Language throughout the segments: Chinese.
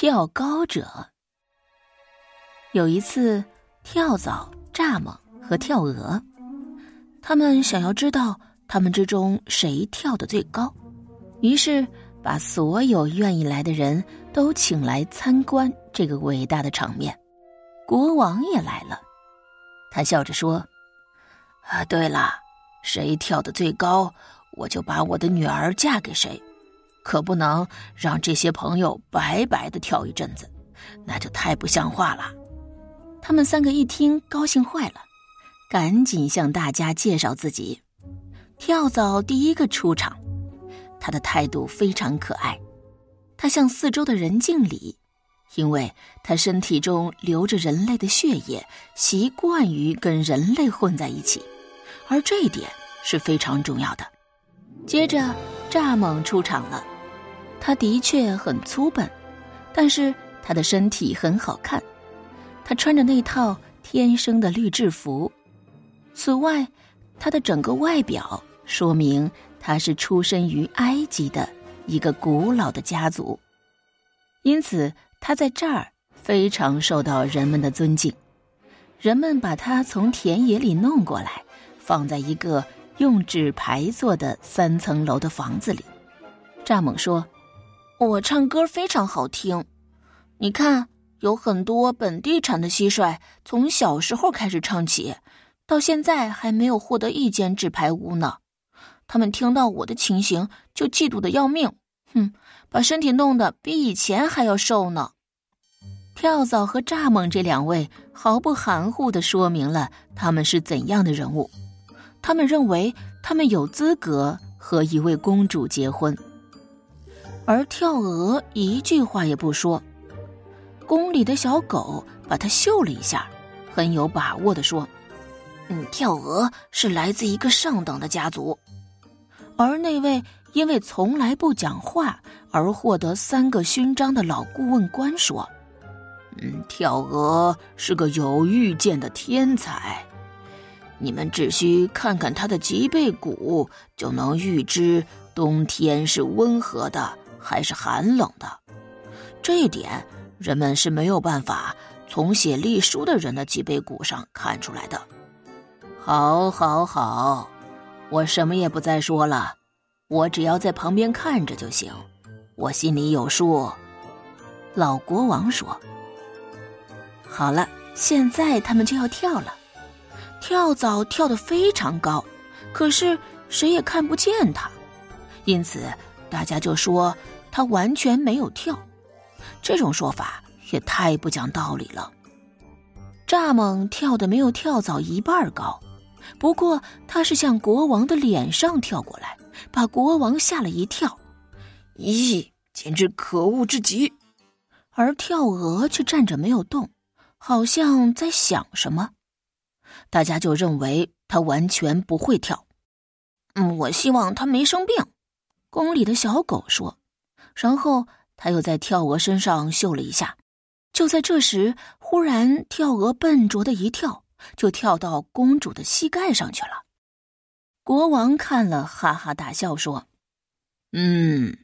跳高者。有一次，跳蚤、蚱蜢和跳蛾，他们想要知道他们之中谁跳得最高，于是把所有愿意来的人都请来参观这个伟大的场面。国王也来了，他笑着说：“啊，对了，谁跳得最高，我就把我的女儿嫁给谁。可不能让这些朋友白白的跳一阵子，那就太不像话了。”他们三个一听，高兴坏了，赶紧向大家介绍自己。跳蚤第一个出场，他的态度非常可爱，他向四周的人敬礼。因为他身体中流着人类的血液，习惯于跟人类混在一起，而这一点是非常重要的。接着，蚱蜢出场了，他的确很粗笨，但是他的身体很好看，他穿着那套天生的绿制服。此外，他的整个外表说明他是出身于埃及的一个古老的家族，因此。他在这儿非常受到人们的尊敬，人们把他从田野里弄过来，放在一个用纸牌做的三层楼的房子里。蚱蜢说：“我唱歌非常好听，你看，有很多本地产的蟋蟀，从小时候开始唱起，到现在还没有获得一间纸牌屋呢。他们听到我的情形，就嫉妒的要命。”哼，把身体弄得比以前还要瘦呢。跳蚤和蚱蜢这两位毫不含糊的说明了他们是怎样的人物。他们认为他们有资格和一位公主结婚，而跳鹅一句话也不说。宫里的小狗把它嗅了一下，很有把握的说：“嗯，跳鹅是来自一个上等的家族。”而那位。因为从来不讲话而获得三个勋章的老顾问官说：“嗯，跳鹅是个有预见的天才。你们只需看看他的脊背骨，就能预知冬天是温和的还是寒冷的。这一点人们是没有办法从写隶书的人的脊背骨上看出来的。”好，好，好，我什么也不再说了。我只要在旁边看着就行，我心里有数。”老国王说。“好了，现在他们就要跳了。跳蚤跳得非常高，可是谁也看不见它，因此大家就说它完全没有跳。这种说法也太不讲道理了。蚱蜢跳的没有跳蚤一半高，不过它是向国王的脸上跳过来。”把国王吓了一跳，咦，简直可恶至极！而跳蛾却站着没有动，好像在想什么。大家就认为他完全不会跳。嗯，我希望他没生病。宫里的小狗说。然后他又在跳蛾身上嗅了一下。就在这时，忽然跳蛾笨拙的一跳，就跳到公主的膝盖上去了。国王看了，哈哈大笑，说：“嗯，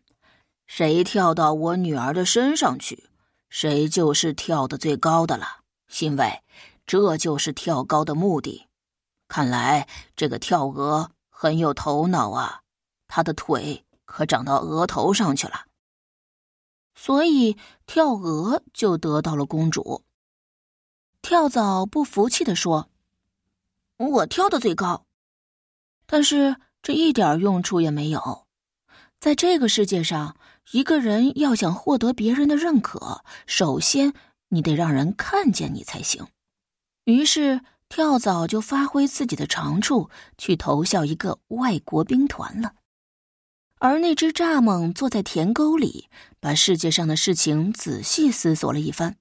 谁跳到我女儿的身上去，谁就是跳的最高的了。因为这就是跳高的目的。看来这个跳鹅很有头脑啊，他的腿可长到额头上去了。所以跳鹅就得到了公主。”跳蚤不服气的说：“我跳的最高。”但是这一点用处也没有，在这个世界上，一个人要想获得别人的认可，首先你得让人看见你才行。于是跳蚤就发挥自己的长处，去投效一个外国兵团了。而那只蚱蜢坐在田沟里，把世界上的事情仔细思索了一番，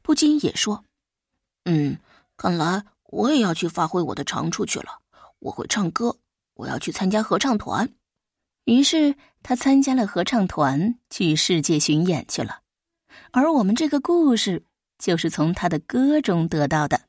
不禁也说：“嗯，看来我也要去发挥我的长处去了。我会唱歌。”我要去参加合唱团，于是他参加了合唱团，去世界巡演去了。而我们这个故事就是从他的歌中得到的。